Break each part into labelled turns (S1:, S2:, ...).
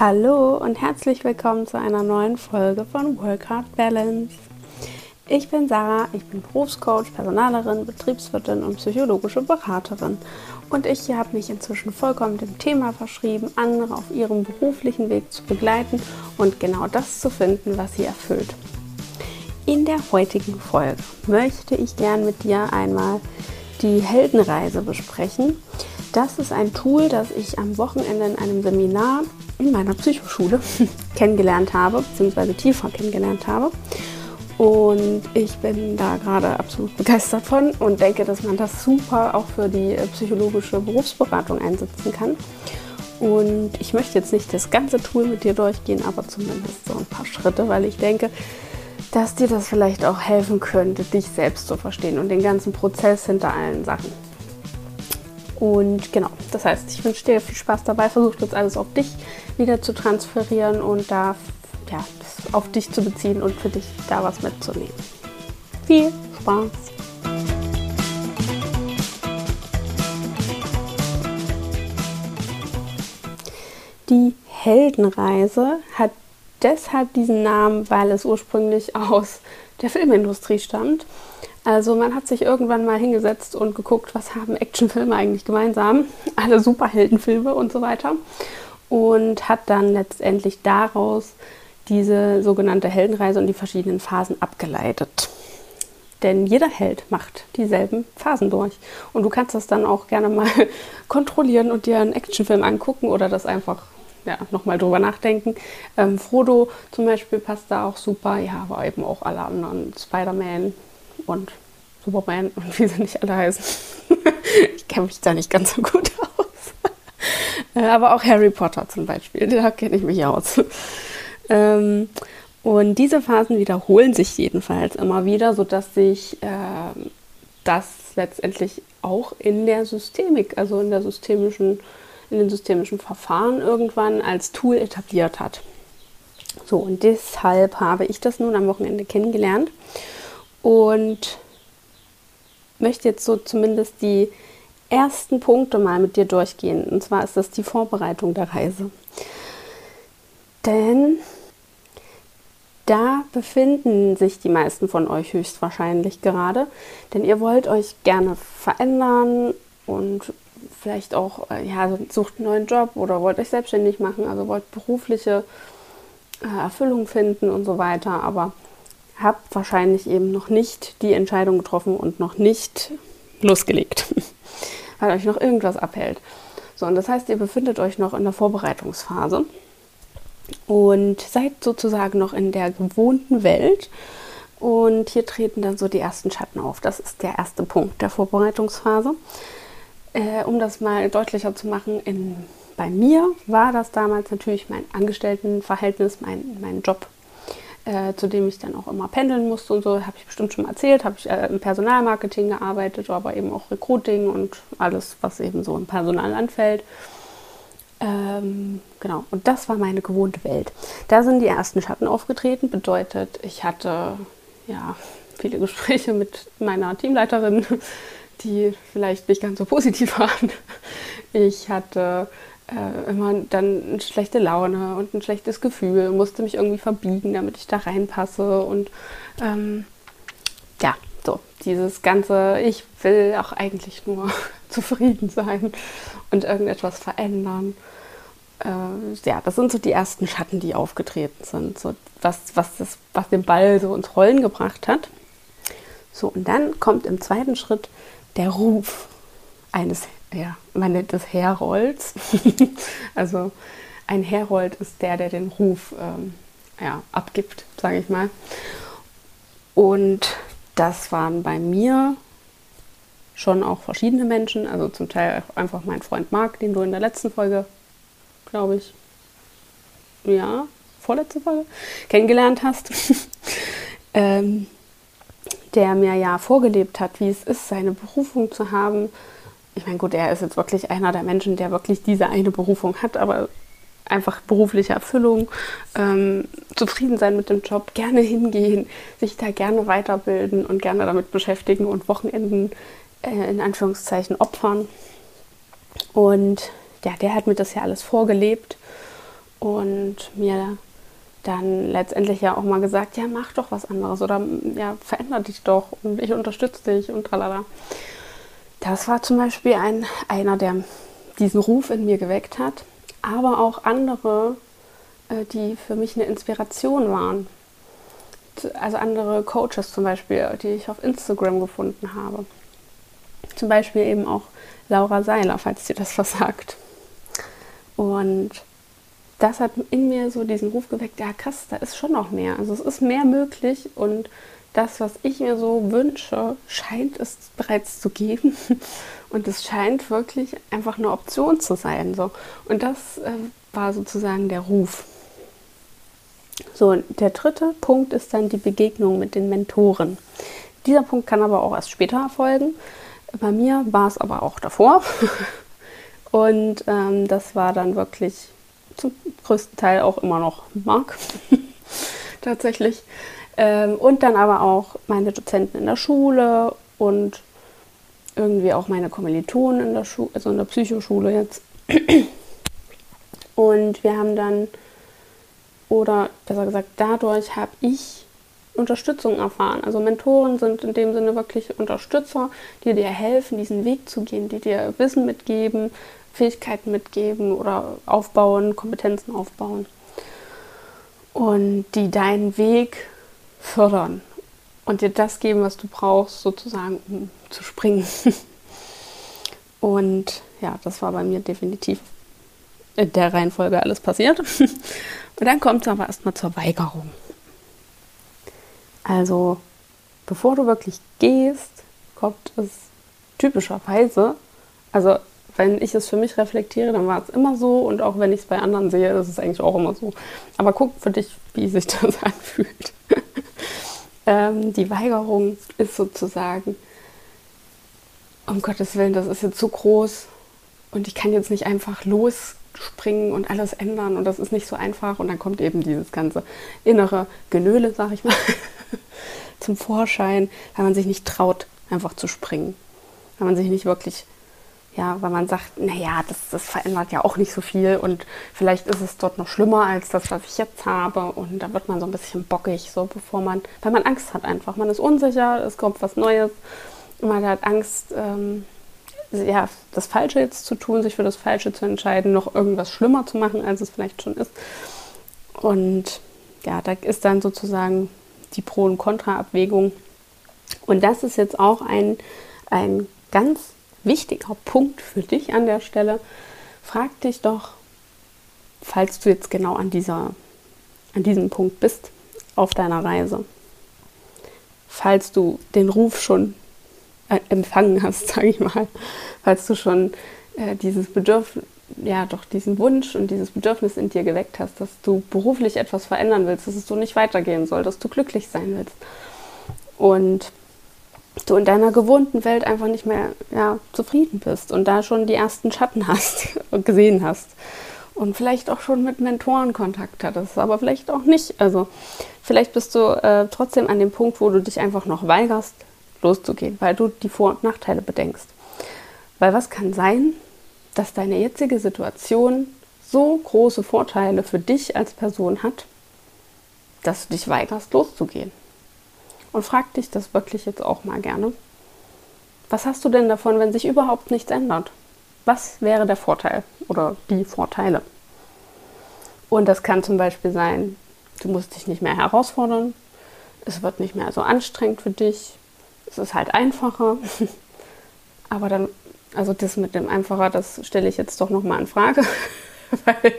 S1: Hallo und herzlich willkommen zu einer neuen Folge von Work Hard Balance. Ich bin Sarah, ich bin Berufscoach, Personalerin, Betriebswirtin und psychologische Beraterin. Und ich habe mich inzwischen vollkommen dem Thema verschrieben, andere auf ihrem beruflichen Weg zu begleiten und genau das zu finden, was sie erfüllt. In der heutigen Folge möchte ich gern mit dir einmal die Heldenreise besprechen. Das ist ein Tool, das ich am Wochenende in einem Seminar in meiner Psychoschule kennengelernt habe, beziehungsweise tiefer kennengelernt habe. Und ich bin da gerade absolut begeistert von und denke, dass man das super auch für die äh, psychologische Berufsberatung einsetzen kann. Und ich möchte jetzt nicht das ganze Tool mit dir durchgehen, aber zumindest so ein paar Schritte, weil ich denke, dass dir das vielleicht auch helfen könnte, dich selbst zu verstehen und den ganzen Prozess hinter allen Sachen. Und genau, das heißt, ich wünsche dir viel Spaß dabei, versuch das alles auf dich wieder zu transferieren und da ja, auf dich zu beziehen und für dich da was mitzunehmen. Viel Spaß! Die Heldenreise hat deshalb diesen Namen, weil es ursprünglich aus der Filmindustrie stammt. Also man hat sich irgendwann mal hingesetzt und geguckt, was haben Actionfilme eigentlich gemeinsam, alle Superheldenfilme und so weiter. Und hat dann letztendlich daraus diese sogenannte Heldenreise und die verschiedenen Phasen abgeleitet. Denn jeder Held macht dieselben Phasen durch. Und du kannst das dann auch gerne mal kontrollieren und dir einen Actionfilm angucken oder das einfach ja, nochmal drüber nachdenken. Ähm, Frodo zum Beispiel passt da auch super, ja, aber eben auch alle anderen, Spider-Man und Superman und wie sie nicht alle heißen. ich kenne mich da nicht ganz so gut aus. Äh, aber auch Harry Potter zum Beispiel, da kenne ich mich aus. Ähm, und diese Phasen wiederholen sich jedenfalls immer wieder, sodass sich äh, das letztendlich auch in der Systemik, also in der systemischen in den systemischen Verfahren irgendwann als Tool etabliert hat. So, und deshalb habe ich das nun am Wochenende kennengelernt und möchte jetzt so zumindest die ersten Punkte mal mit dir durchgehen. Und zwar ist das die Vorbereitung der Reise. Denn da befinden sich die meisten von euch höchstwahrscheinlich gerade. Denn ihr wollt euch gerne verändern und vielleicht auch, äh, ja, sucht einen neuen Job oder wollt euch selbstständig machen, also wollt berufliche äh, Erfüllung finden und so weiter, aber habt wahrscheinlich eben noch nicht die Entscheidung getroffen und noch nicht losgelegt, weil euch noch irgendwas abhält. So, und das heißt, ihr befindet euch noch in der Vorbereitungsphase und seid sozusagen noch in der gewohnten Welt. Und hier treten dann so die ersten Schatten auf. Das ist der erste Punkt der Vorbereitungsphase. Äh, um das mal deutlicher zu machen, in, bei mir war das damals natürlich mein Angestelltenverhältnis, mein, mein Job, äh, zu dem ich dann auch immer pendeln musste und so, habe ich bestimmt schon mal erzählt, habe ich äh, im Personalmarketing gearbeitet, aber eben auch Recruiting und alles, was eben so im Personal anfällt. Ähm, genau, und das war meine gewohnte Welt. Da sind die ersten Schatten aufgetreten, bedeutet, ich hatte ja viele Gespräche mit meiner Teamleiterin, die vielleicht nicht ganz so positiv waren. Ich hatte äh, immer dann eine schlechte Laune und ein schlechtes Gefühl, musste mich irgendwie verbiegen, damit ich da reinpasse und ähm, ja, so dieses ganze, ich will auch eigentlich nur zufrieden sein und irgendetwas verändern. Äh, ja, das sind so die ersten Schatten, die aufgetreten sind, so was, was, das, was den Ball so ins Rollen gebracht hat. So, und dann kommt im zweiten Schritt der Ruf eines, ja, man nennt es Herolds. also ein Herold ist der, der den Ruf ähm, ja, abgibt, sage ich mal. Und das waren bei mir schon auch verschiedene Menschen, also zum Teil einfach mein Freund Marc, den du in der letzten Folge, glaube ich, ja, vorletzte Folge, kennengelernt hast. ähm, der mir ja vorgelebt hat, wie es ist, seine Berufung zu haben. Ich meine, gut, er ist jetzt wirklich einer der Menschen, der wirklich diese eine Berufung hat, aber einfach berufliche Erfüllung, ähm, zufrieden sein mit dem Job, gerne hingehen, sich da gerne weiterbilden und gerne damit beschäftigen und Wochenenden äh, in Anführungszeichen opfern. Und ja, der hat mir das ja alles vorgelebt. und mir dann letztendlich ja auch mal gesagt, ja, mach doch was anderes oder ja, veränder dich doch und ich unterstütze dich und tralala. Das war zum Beispiel ein, einer, der diesen Ruf in mir geweckt hat, aber auch andere, äh, die für mich eine Inspiration waren. Also andere Coaches zum Beispiel, die ich auf Instagram gefunden habe. Zum Beispiel eben auch Laura Seiler, falls dir das versagt. Und das hat in mir so diesen Ruf geweckt, ja krass, da ist schon noch mehr. Also es ist mehr möglich und das, was ich mir so wünsche, scheint es bereits zu geben. Und es scheint wirklich einfach eine Option zu sein. So. Und das äh, war sozusagen der Ruf. So, der dritte Punkt ist dann die Begegnung mit den Mentoren. Dieser Punkt kann aber auch erst später erfolgen. Bei mir war es aber auch davor. Und ähm, das war dann wirklich zum größten Teil auch immer noch Mark. Tatsächlich. Ähm, und dann aber auch meine Dozenten in der Schule und irgendwie auch meine Kommilitonen in der Schule, also in der Psychoschule jetzt. Und wir haben dann, oder besser gesagt, dadurch habe ich Unterstützung erfahren. Also Mentoren sind in dem Sinne wirklich Unterstützer, die dir helfen, diesen Weg zu gehen, die dir Wissen mitgeben, Fähigkeiten mitgeben oder aufbauen, Kompetenzen aufbauen. Und die deinen Weg fördern und dir das geben, was du brauchst, sozusagen, um zu springen. Und ja, das war bei mir definitiv in der Reihenfolge alles passiert. Und dann kommt es aber erstmal zur Weigerung. Also, bevor du wirklich gehst, kommt es typischerweise, also wenn ich es für mich reflektiere, dann war es immer so und auch wenn ich es bei anderen sehe, ist es eigentlich auch immer so. Aber guck für dich, wie sich das anfühlt. Ähm, die Weigerung ist sozusagen, um Gottes Willen, das ist jetzt zu groß und ich kann jetzt nicht einfach losspringen und alles ändern und das ist nicht so einfach. Und dann kommt eben dieses ganze innere Genöle, sag ich mal, zum Vorschein, weil man sich nicht traut, einfach zu springen, weil man sich nicht wirklich ja, weil man sagt, naja, das, das verändert ja auch nicht so viel und vielleicht ist es dort noch schlimmer als das, was ich jetzt habe. Und da wird man so ein bisschen bockig, so bevor man, weil man Angst hat einfach. Man ist unsicher, es kommt was Neues man hat Angst, ähm, ja, das Falsche jetzt zu tun, sich für das Falsche zu entscheiden, noch irgendwas schlimmer zu machen, als es vielleicht schon ist. Und ja, da ist dann sozusagen die Pro- und Kontra-Abwägung. Und das ist jetzt auch ein, ein ganz wichtiger Punkt für dich an der Stelle. Frag dich doch, falls du jetzt genau an, dieser, an diesem Punkt bist auf deiner Reise, falls du den Ruf schon äh, empfangen hast, sage ich mal, falls du schon äh, dieses Bedürfnis, ja doch diesen Wunsch und dieses Bedürfnis in dir geweckt hast, dass du beruflich etwas verändern willst, dass es so nicht weitergehen soll, dass du glücklich sein willst. Und du in deiner gewohnten Welt einfach nicht mehr ja, zufrieden bist und da schon die ersten Schatten hast und gesehen hast. Und vielleicht auch schon mit Mentoren Kontakt hattest, aber vielleicht auch nicht. Also vielleicht bist du äh, trotzdem an dem Punkt, wo du dich einfach noch weigerst, loszugehen, weil du die Vor- und Nachteile bedenkst. Weil was kann sein, dass deine jetzige Situation so große Vorteile für dich als Person hat, dass du dich weigerst, loszugehen. Und frag dich das wirklich jetzt auch mal gerne. Was hast du denn davon, wenn sich überhaupt nichts ändert? Was wäre der Vorteil oder die Vorteile? Und das kann zum Beispiel sein, du musst dich nicht mehr herausfordern, es wird nicht mehr so anstrengend für dich, es ist halt einfacher. Aber dann, also das mit dem einfacher, das stelle ich jetzt doch nochmal in Frage, weil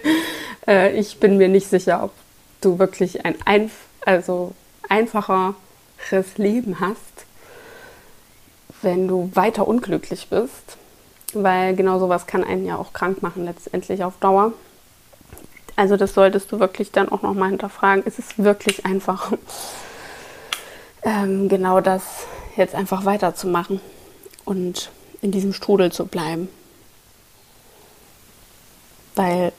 S1: äh, ich bin mir nicht sicher, ob du wirklich ein einf also einfacher Leben hast, wenn du weiter unglücklich bist, weil genau sowas kann einen ja auch krank machen letztendlich auf Dauer. Also das solltest du wirklich dann auch nochmal hinterfragen. Ist es wirklich einfach, ähm, genau das jetzt einfach weiterzumachen und in diesem Strudel zu bleiben? Weil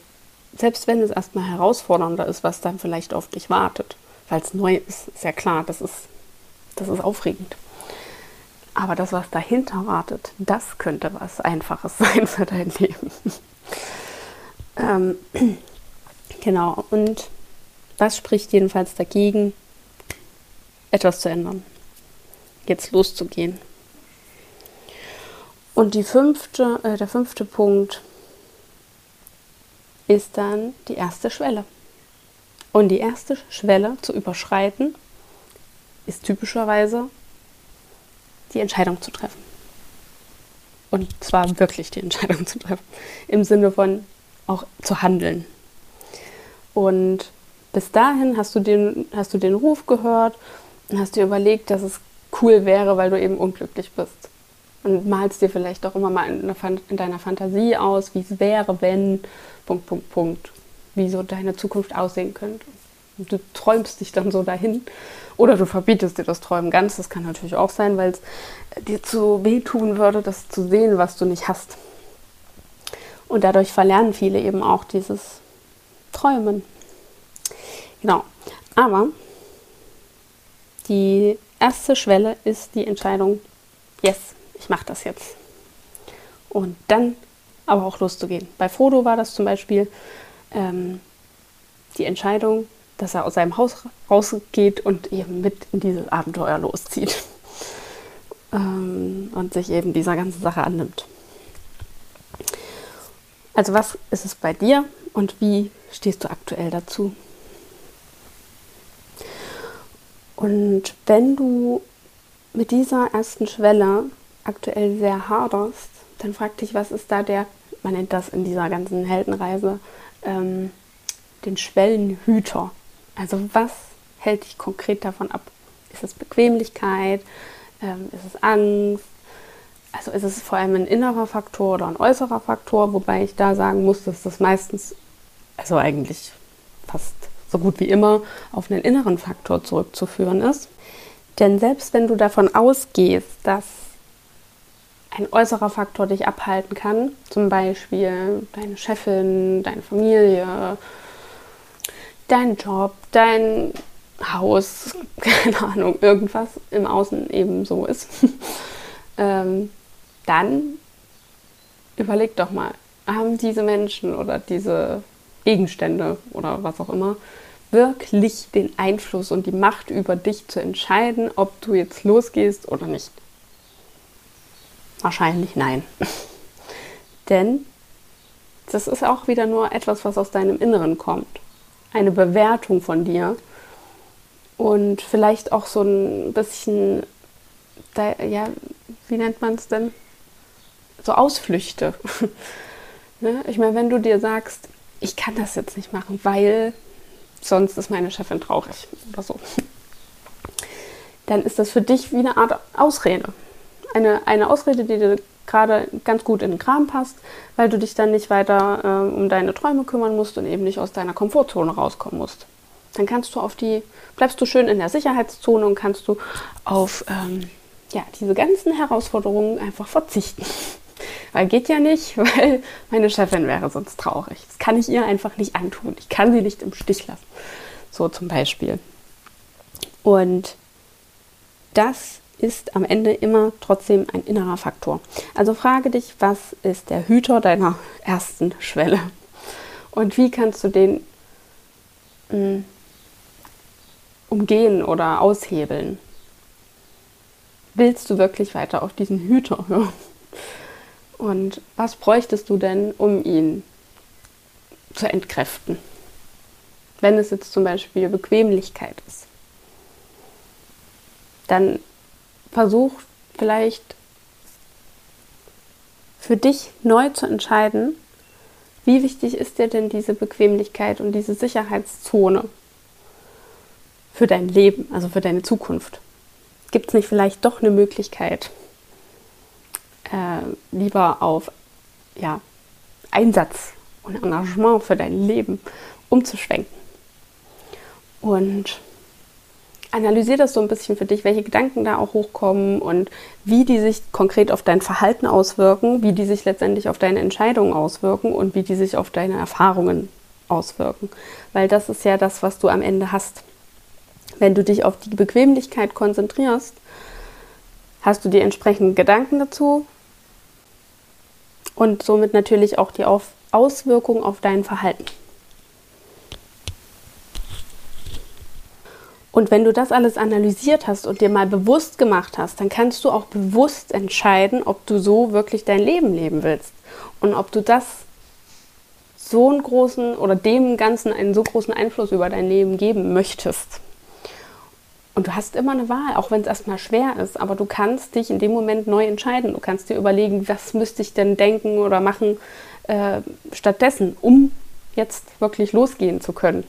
S1: selbst wenn es erstmal herausfordernder ist, was dann vielleicht auf dich wartet, weil es neu ist, ist ja klar, das ist das ist aufregend. Aber das, was dahinter wartet, das könnte was Einfaches sein für dein Leben. ähm, Genau, und was spricht jedenfalls dagegen, etwas zu ändern? Jetzt loszugehen. Und die fünfte, äh, der fünfte Punkt ist dann die erste Schwelle. Und die erste Schwelle zu überschreiten ist typischerweise die Entscheidung zu treffen. Und zwar wirklich die Entscheidung zu treffen. Im Sinne von auch zu handeln. Und bis dahin hast du den, hast du den Ruf gehört und hast dir überlegt, dass es cool wäre, weil du eben unglücklich bist. Und malst dir vielleicht auch immer mal in, in deiner Fantasie aus, wie es wäre, wenn, Punkt, Punkt, Punkt, wie so deine Zukunft aussehen könnte. Und du träumst dich dann so dahin. Oder du verbietest dir das Träumen ganz. Das kann natürlich auch sein, weil es dir zu wehtun würde, das zu sehen, was du nicht hast. Und dadurch verlernen viele eben auch dieses Träumen. Genau. Aber die erste Schwelle ist die Entscheidung, yes, ich mache das jetzt. Und dann aber auch loszugehen. Bei Frodo war das zum Beispiel ähm, die Entscheidung, dass er aus seinem Haus rausgeht und eben mit in dieses Abenteuer loszieht. ähm, und sich eben dieser ganzen Sache annimmt. Also was ist es bei dir und wie stehst du aktuell dazu? Und wenn du mit dieser ersten Schwelle aktuell sehr haderst, dann frag dich, was ist da der, man nennt das in dieser ganzen Heldenreise, ähm, den Schwellenhüter. Also was hält dich konkret davon ab? Ist es Bequemlichkeit? Ähm, ist es Angst? Also ist es vor allem ein innerer Faktor oder ein äußerer Faktor, wobei ich da sagen muss, dass das meistens, also eigentlich fast so gut wie immer, auf einen inneren Faktor zurückzuführen ist. Denn selbst wenn du davon ausgehst, dass ein äußerer Faktor dich abhalten kann, zum Beispiel deine Chefin, deine Familie, dein Job, dein Haus, keine Ahnung, irgendwas im Außen eben so ist, ähm, dann überleg doch mal, haben diese Menschen oder diese Gegenstände oder was auch immer wirklich den Einfluss und die Macht über dich zu entscheiden, ob du jetzt losgehst oder nicht? Wahrscheinlich nein. Denn das ist auch wieder nur etwas, was aus deinem Inneren kommt. Eine Bewertung von dir und vielleicht auch so ein bisschen, ja, wie nennt man es denn? So Ausflüchte. ne? Ich meine, wenn du dir sagst, ich kann das jetzt nicht machen, weil sonst ist meine Chefin traurig oder so, dann ist das für dich wie eine Art Ausrede eine, eine Ausrede, die dir gerade ganz gut in den Kram passt, weil du dich dann nicht weiter äh, um deine Träume kümmern musst und eben nicht aus deiner Komfortzone rauskommen musst. Dann kannst du auf die, bleibst du schön in der Sicherheitszone und kannst du auf ähm, ja, diese ganzen Herausforderungen einfach verzichten. Weil geht ja nicht, weil meine Chefin wäre sonst traurig. Das kann ich ihr einfach nicht antun. Ich kann sie nicht im Stich lassen. So zum Beispiel. Und das ist am Ende immer trotzdem ein innerer Faktor. Also frage dich, was ist der Hüter deiner ersten Schwelle? Und wie kannst du den mh, hm, umgehen oder aushebeln? Willst du wirklich weiter auf diesen Hüter hören? Und was bräuchtest du denn, um ihn zu entkräften? Wenn es jetzt zum Beispiel Bequemlichkeit ist, dann versuch vielleicht für dich neu zu entscheiden, wie wichtig ist dir denn diese Bequemlichkeit und diese Sicherheitszone für dein Leben, also für deine Zukunft? Gibt es nicht vielleicht doch eine Möglichkeit, äh, lieber auf ja, Einsatz und Engagement für dein Leben umzuschwenken? Und analysier das so ein bisschen für dich, welche Gedanken da auch hochkommen und wie die sich konkret auf dein Verhalten auswirken, wie die sich letztendlich auf deine Entscheidungen auswirken und wie die sich auf deine Erfahrungen auswirken. Weil das ist ja das, was du am Ende hast. Wenn du dich auf die Bequemlichkeit konzentrierst, hast du die entsprechenden Gedanken dazu und somit natürlich auch die auf Auswirkungen auf dein Verhalten. Und wenn du das alles analysiert hast und dir mal bewusst gemacht hast, dann kannst du auch bewusst entscheiden, ob du so wirklich dein Leben leben willst und ob du das so einen großen oder dem Ganzen einen so großen Einfluss über dein Leben geben möchtest. Und du hast immer eine Wahl, auch wenn es erstmal schwer ist, aber du kannst dich in dem Moment neu entscheiden. Du kannst dir überlegen, was müsste ich denn denken oder machen äh, stattdessen, um jetzt wirklich losgehen zu können.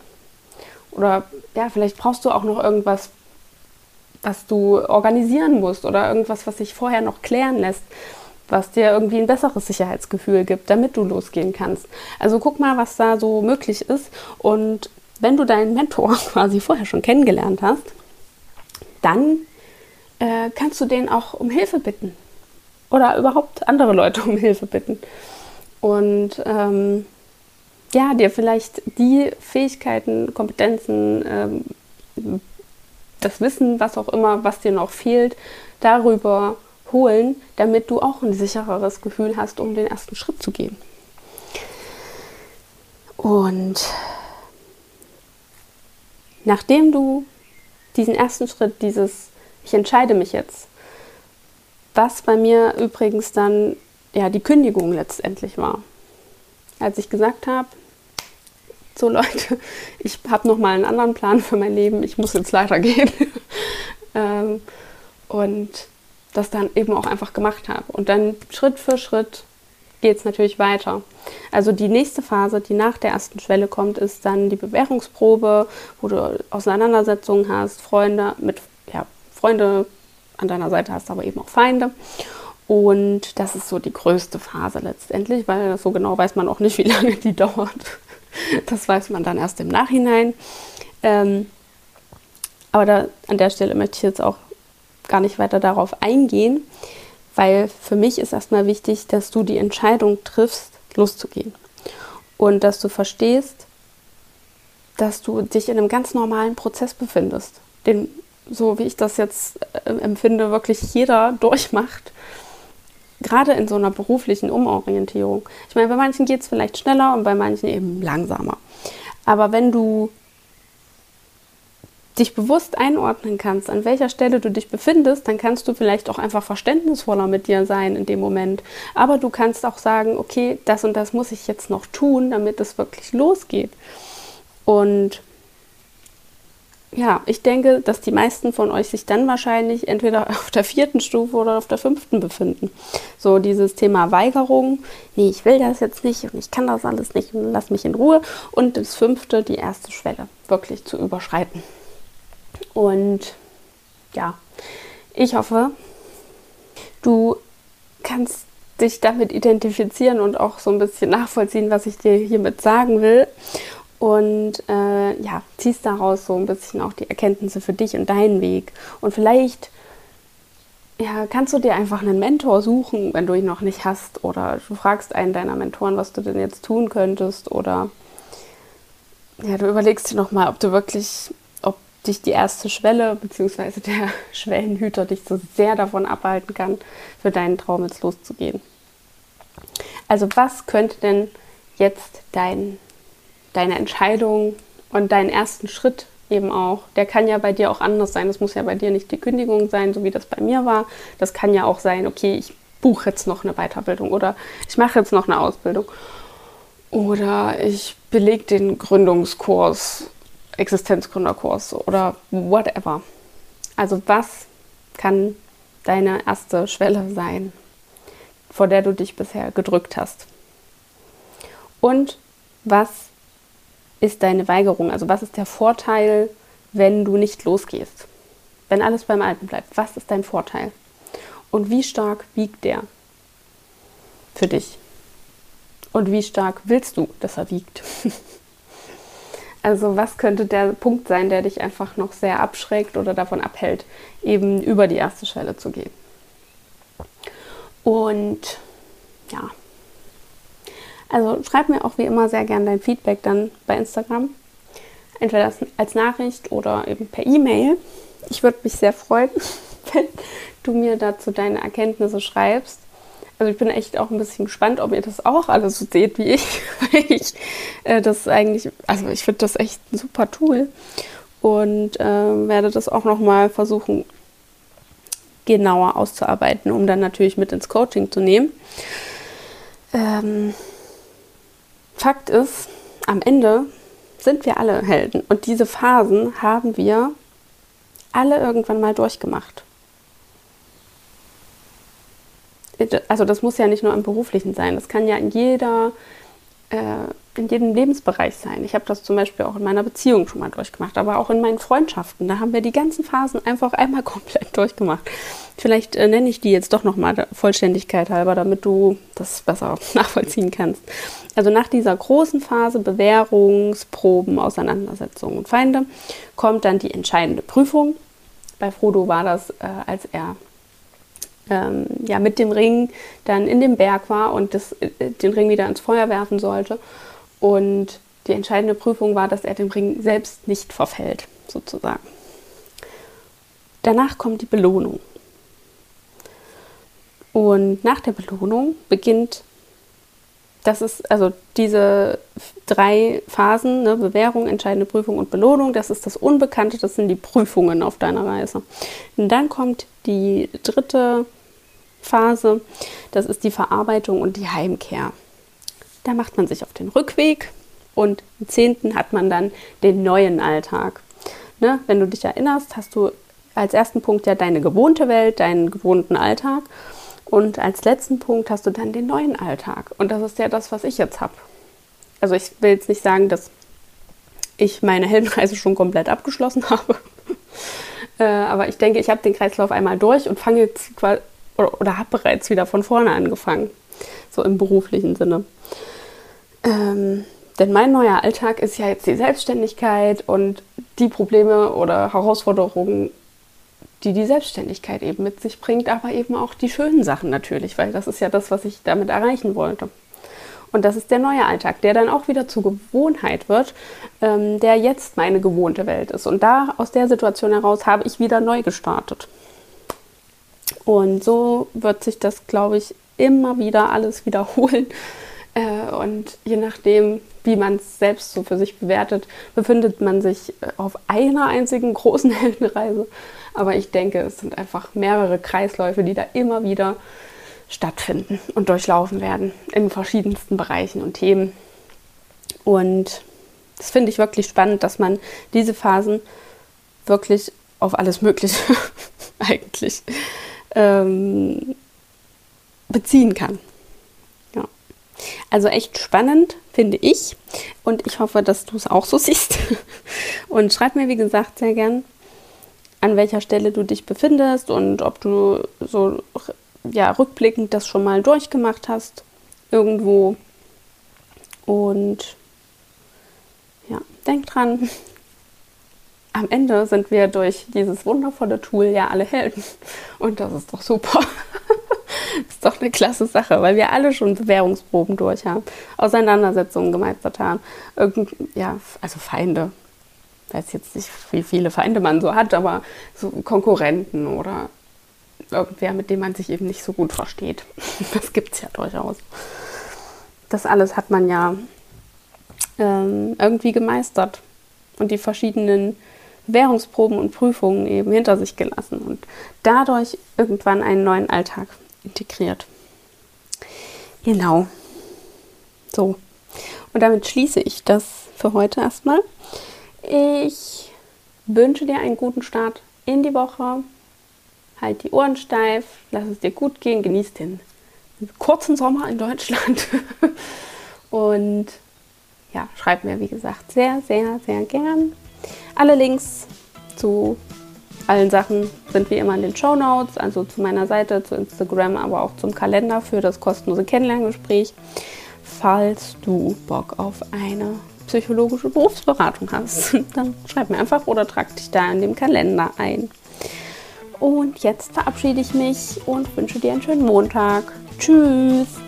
S1: Oder ja, vielleicht brauchst du auch noch irgendwas, was du organisieren musst oder irgendwas, was sich vorher noch klären lässt, was dir irgendwie ein besseres Sicherheitsgefühl gibt, damit du losgehen kannst. Also guck mal, was da so möglich ist. Und wenn du deinen Mentor quasi vorher schon kennengelernt hast, dann äh, kannst du den auch um Hilfe bitten. Oder überhaupt andere Leute um Hilfe bitten. Und ähm, ja, dir vielleicht die Fähigkeiten, Kompetenzen, ähm, das Wissen, was auch immer, was dir noch fehlt, darüber holen, damit du auch ein sichereres Gefühl hast, um den ersten Schritt zu gehen. Und nachdem du diesen ersten Schritt, dieses ich entscheide mich jetzt, was bei mir übrigens dann ja die Kündigung letztendlich war. Als ich gesagt habe, so Leute, ich habe noch mal einen anderen Plan für mein Leben, ich muss jetzt leider gehen. ähm, und das dann eben auch einfach gemacht habe. Und dann Schritt für Schritt geht es natürlich weiter. Also die nächste Phase, die nach der ersten Schwelle kommt, ist dann die Bewährungsprobe, wo du Auseinandersetzungen hast, Freunde mit, ja, Freunde an deiner Seite hast, aber eben auch Feinde. Und das ist so die größte Phase letztendlich, weil so genau weiß man auch nicht, wie lange die dauert. Das weiß man dann erst im Nachhinein. Ähm, aber da, an der Stelle möchte ich jetzt auch gar nicht weiter darauf eingehen, weil für mich ist erstmal wichtig, dass du die Entscheidung triffst, loszugehen. Und dass du verstehst, dass du dich in einem ganz normalen Prozess befindest, den, so wie ich das jetzt äh, empfinde, wirklich jeder durchmacht, gerade in so einer beruflichen Umorientierung. Ich meine, bei manchen geht es vielleicht schneller und bei manchen eben langsamer. Aber wenn du dich bewusst einordnen kannst, an welcher Stelle du dich befindest, dann kannst du vielleicht auch einfach verständnisvoller mit dir sein in dem Moment. Aber du kannst auch sagen, okay, das und das muss ich jetzt noch tun, damit es wirklich losgeht. Und ja, ich denke, dass die meisten von euch sich dann wahrscheinlich entweder auf der vierten Stufe oder auf der fünften befinden. So dieses Thema Weigerung, nee, ich will das jetzt nicht und ich kann das alles nicht und lass mich in Ruhe. Und das fünfte, die erste Schwelle, wirklich zu überschreiten. Und ja, ich hoffe, du kannst dich damit identifizieren und auch so ein bisschen nachvollziehen, was ich dir hiermit sagen will. Und äh, ja, ziehst daraus so ein bisschen auch die Erkenntnisse für dich und deinen Weg. Und vielleicht ja, kannst du dir einfach einen Mentor suchen, wenn du ihn noch nicht hast. Oder du fragst einen deiner Mentoren, was du denn jetzt tun könntest. Oder ja, du überlegst dir nochmal, ob du wirklich dich die erste Schwelle bzw. der Schwellenhüter dich so sehr davon abhalten kann, für deinen Traum jetzt loszugehen. Also was könnte denn jetzt dein, deine Entscheidung und deinen ersten Schritt eben auch, der kann ja bei dir auch anders sein. Das muss ja bei dir nicht die Kündigung sein, so wie das bei mir war. Das kann ja auch sein, okay, ich buche jetzt noch eine Weiterbildung oder ich mache jetzt noch eine Ausbildung oder ich belege den Gründungskurs Existenzgründerkurs oder whatever. Also was kann deine erste Schwelle sein, vor der du dich bisher gedrückt hast? Und was ist deine Weigerung? Also was ist der Vorteil, wenn du nicht losgehst? Wenn alles beim Alten bleibt, was ist dein Vorteil? Und wie stark wiegt der für dich? Und wie stark willst du, dass er wiegt? Also was könnte der Punkt sein, der dich einfach noch sehr abschreckt oder davon abhält, eben über die erste Schwelle zu gehen? Und ja, also schreib mir auch wie immer sehr gerne dein Feedback dann bei Instagram. Entweder als Nachricht oder eben per E-Mail. Ich würde mich sehr freuen, wenn du mir dazu deine Erkenntnisse schreibst. Also ich bin echt auch ein bisschen gespannt, ob ihr das auch alles so seht wie ich. ich äh, das eigentlich, also ich finde das echt ein super Tool. und äh, werde das auch nochmal versuchen, genauer auszuarbeiten, um dann natürlich mit ins Coaching zu nehmen. Ähm, Fakt ist, am Ende sind wir alle Helden und diese Phasen haben wir alle irgendwann mal durchgemacht. Also das muss ja nicht nur im beruflichen sein, das kann ja in jeder äh, in jedem Lebensbereich sein. Ich habe das zum Beispiel auch in meiner Beziehung schon mal durchgemacht, aber auch in meinen Freundschaften. Da haben wir die ganzen Phasen einfach einmal komplett durchgemacht. Vielleicht äh, nenne ich die jetzt doch nochmal Vollständigkeit halber, damit du das besser nachvollziehen kannst. Also nach dieser großen Phase Bewährungsproben, Auseinandersetzungen und Feinde kommt dann die entscheidende Prüfung. Bei Frodo war das, äh, als er ähm, ja, mit dem Ring dann in dem Berg war und das, äh, den Ring wieder ins Feuer werfen sollte. Und die entscheidende Prüfung war, dass er dem Ring selbst nicht verfällt, sozusagen. Danach kommt die Belohnung. Und nach der Belohnung beginnt, das ist also diese drei Phasen, ne, Bewährung, entscheidende Prüfung und Belohnung, das ist das Unbekannte, das sind die Prüfungen auf deiner Reise. Und dann kommt die dritte Phase, das ist die Verarbeitung und die Heimkehr. Da macht man sich auf den Rückweg und am 10. hat man dann den neuen Alltag. Ne? Wenn du dich erinnerst, hast du als ersten Punkt ja deine gewohnte Welt, deinen gewohnten Alltag. Und als letzten Punkt hast du dann den neuen Alltag. Und das ist ja das, was ich jetzt habe. Also ich will jetzt nicht sagen, dass ich meine Heldenreise schon komplett abgeschlossen habe. äh, aber ich denke, ich habe den Kreislauf einmal durch und fange jetzt oder, oder habe bereits wieder von vorne angefangen. So im beruflichen Sinne. Ähm, denn mein neuer Alltag ist ja jetzt die Selbstständigkeit und die Probleme oder Herausforderungen, die die Selbstständigkeit eben mit sich bringt, aber eben auch die schönen Sachen natürlich, weil das ist ja das, was ich damit erreichen wollte. Und das ist der neue Alltag, der dann auch wieder zur Gewohnheit wird, ähm, der jetzt meine gewohnte Welt ist. Und da aus der Situation heraus habe ich wieder neu gestartet. Und so wird sich das, glaube ich, immer wieder alles wiederholen. Äh, und je nachdem, wie man es selbst so für sich bewertet, befindet man sich äh, auf einer einzigen großen Heldenreise. Aber ich denke, es sind einfach mehrere Kreisläufe, die da immer wieder stattfinden und durchlaufen werden in verschiedensten Bereichen und Themen. Und das finde ich wirklich spannend, dass man diese Phasen wirklich auf alles Mögliche eigentlich ähm, beziehen kann. Also echt spannend, finde ich. Und ich hoffe, dass du es auch so siehst. Und schreib mir, wie gesagt, sehr gern, an welcher Stelle du dich befindest und ob du so ja, rückblickend das schon mal durchgemacht hast. Irgendwo. Und ja, denk dran, am Ende sind wir durch dieses wundervolle Tool ja alle Helden. Und das ist doch super. doch eine klasse Sache, weil wir alle schon Bewährungsproben durch haben, Auseinandersetzungen gemeistert haben. Irgend, ja, also Feinde. Ich weiß jetzt nicht, wie viele Feinde man so hat, aber so Konkurrenten oder irgendwer, mit dem man sich eben nicht so gut versteht. Das gibt es ja durchaus. Das alles hat man ja ähm, irgendwie gemeistert. Und die verschiedenen Währungsproben und Prüfungen eben hinter sich gelassen und dadurch irgendwann einen neuen Alltag integriert. Genau. So. Und damit schließe ich das für heute erstmal. Ich wünsche dir einen guten Start in die Woche. Halt die Ohren steif, lass es dir gut gehen, genieß den kurzen Sommer in Deutschland. Und ja, schreib mir, wie gesagt, sehr, sehr, sehr gern alle Links zu allen Sachen sind wie immer in den Show Notes, also zu meiner Seite, zu Instagram, aber auch zum Kalender für das kostenlose Kennenlerngespräch, falls du Bock auf eine psychologische Berufsberatung hast. Dann schreib mir einfach oder trag dich da in dem Kalender ein. Und jetzt verabschiede ich mich und wünsche dir einen schönen Montag. Tschüss!